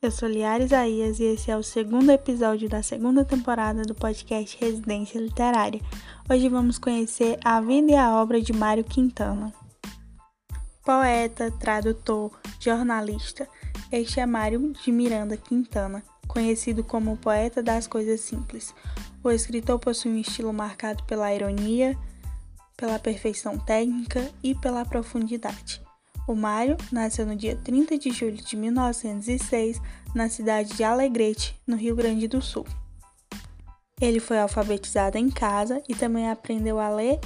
Eu sou Liara Isaías e esse é o segundo episódio da segunda temporada do podcast Residência Literária. Hoje vamos conhecer a vida e a obra de Mário Quintana. Poeta, tradutor, jornalista, este é Mário de Miranda Quintana, conhecido como o poeta das coisas simples. O escritor possui um estilo marcado pela ironia, pela perfeição técnica e pela profundidade. O Mário nasceu no dia 30 de julho de 1906 na cidade de Alegrete, no Rio Grande do Sul. Ele foi alfabetizado em casa e também aprendeu a ler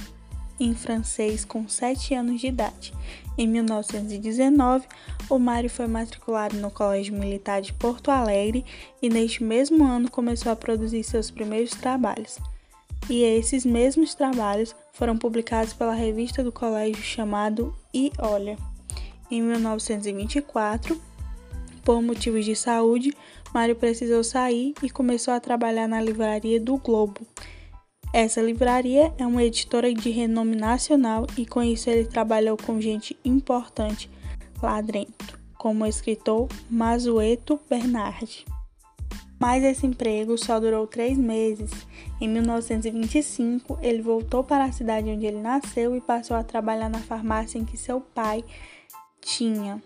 em francês com 7 anos de idade. Em 1919, o Mário foi matriculado no Colégio Militar de Porto Alegre e neste mesmo ano começou a produzir seus primeiros trabalhos. E esses mesmos trabalhos foram publicados pela revista do colégio chamado E Olha. Em 1924, por motivos de saúde, Mário precisou sair e começou a trabalhar na livraria do Globo. Essa livraria é uma editora de renome nacional e com isso ele trabalhou com gente importante lá dentro, como o escritor Masueto Bernardi. Mas esse emprego só durou três meses. Em 1925, ele voltou para a cidade onde ele nasceu e passou a trabalhar na farmácia em que seu pai tinha.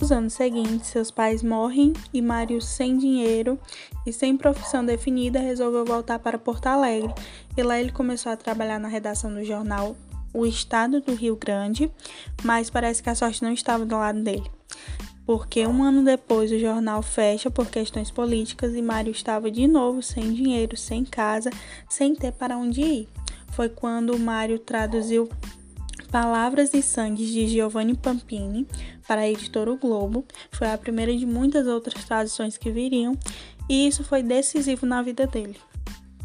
Nos anos seguintes, seus pais morrem e Mário, sem dinheiro e sem profissão definida, resolveu voltar para Porto Alegre. E lá ele começou a trabalhar na redação do jornal O Estado do Rio Grande, mas parece que a sorte não estava do lado dele porque um ano depois o jornal fecha por questões políticas e Mário estava de novo sem dinheiro, sem casa, sem ter para onde ir. Foi quando Mário traduziu Palavras e Sangues de Giovanni Pampini para a editora O Globo. Foi a primeira de muitas outras traduções que viriam, e isso foi decisivo na vida dele.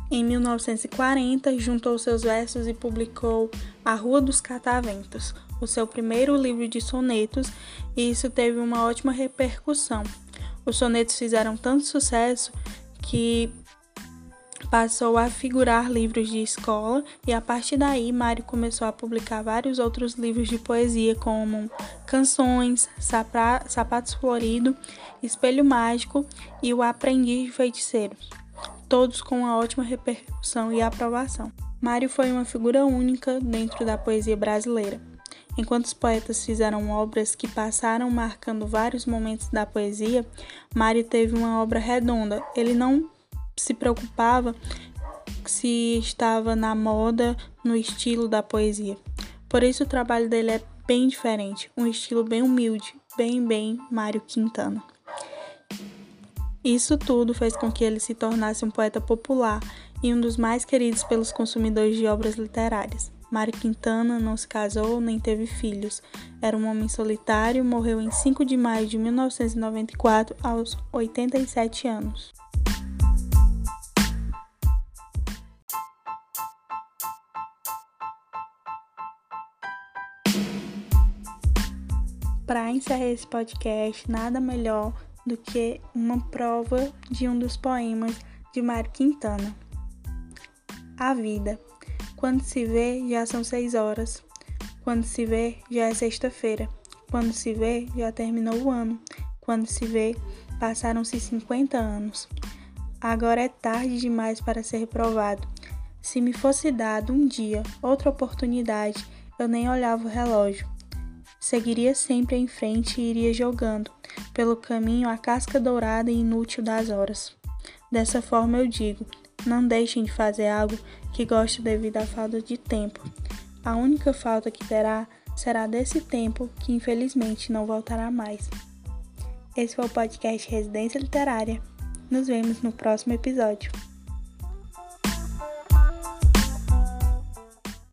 Em 1940, juntou seus versos e publicou A Rua dos Cataventos, o seu primeiro livro de sonetos, e isso teve uma ótima repercussão. Os sonetos fizeram tanto sucesso que passou a figurar livros de escola e a partir daí Mário começou a publicar vários outros livros de poesia como Canções, Sapatos Florido, Espelho Mágico e O Aprendiz de Feiticeiro, todos com uma ótima repercussão e aprovação. Mário foi uma figura única dentro da poesia brasileira. Enquanto os poetas fizeram obras que passaram marcando vários momentos da poesia, Mário teve uma obra redonda. Ele não se preocupava se estava na moda, no estilo da poesia. Por isso o trabalho dele é bem diferente, um estilo bem humilde, bem bem Mário Quintana. Isso tudo fez com que ele se tornasse um poeta popular e um dos mais queridos pelos consumidores de obras literárias. Mário Quintana não se casou nem teve filhos. Era um homem solitário, morreu em 5 de maio de 1994, aos 87 anos. Para encerrar esse podcast, nada melhor do que uma prova de um dos poemas de Mário Quintana. A vida. Quando se vê, já são seis horas. Quando se vê, já é sexta-feira. Quando se vê, já terminou o ano. Quando se vê, passaram-se 50 anos. Agora é tarde demais para ser reprovado. Se me fosse dado um dia outra oportunidade, eu nem olhava o relógio. Seguiria sempre em frente e iria jogando pelo caminho a casca dourada e inútil das horas. Dessa forma eu digo: não deixem de fazer algo que goste devido à falta de tempo. A única falta que terá será desse tempo que infelizmente não voltará mais. Esse foi o podcast Residência Literária. Nos vemos no próximo episódio.